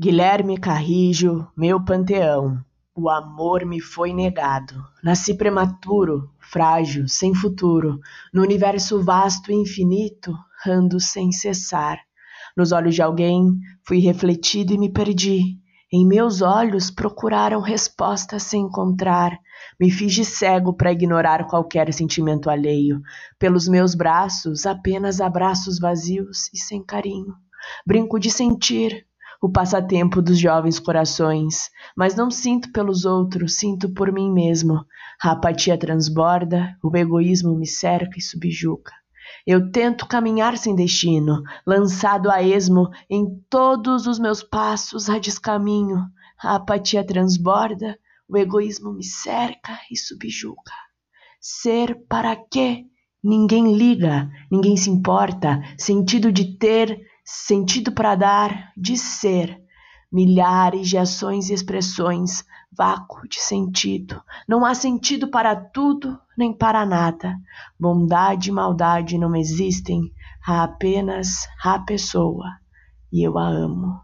Guilherme Carrijo, meu panteão. O amor me foi negado. Nasci prematuro, frágil, sem futuro, no universo vasto e infinito, rando sem cessar. Nos olhos de alguém fui refletido e me perdi. Em meus olhos procuraram respostas sem encontrar. Me fiz de cego para ignorar qualquer sentimento alheio. Pelos meus braços, apenas abraços vazios e sem carinho. Brinco de sentir, o passatempo dos jovens corações, mas não sinto pelos outros, sinto por mim mesmo. A apatia transborda, o egoísmo me cerca e subjuga. Eu tento caminhar sem destino, lançado a esmo em todos os meus passos a descaminho. A apatia transborda, o egoísmo me cerca e subjuga. Ser para quê? Ninguém liga, ninguém se importa, sentido de ter sentido para dar, de ser, milhares de ações e expressões, vácuo de sentido. Não há sentido para tudo nem para nada. Bondade e maldade não existem, há apenas a pessoa, e eu a amo.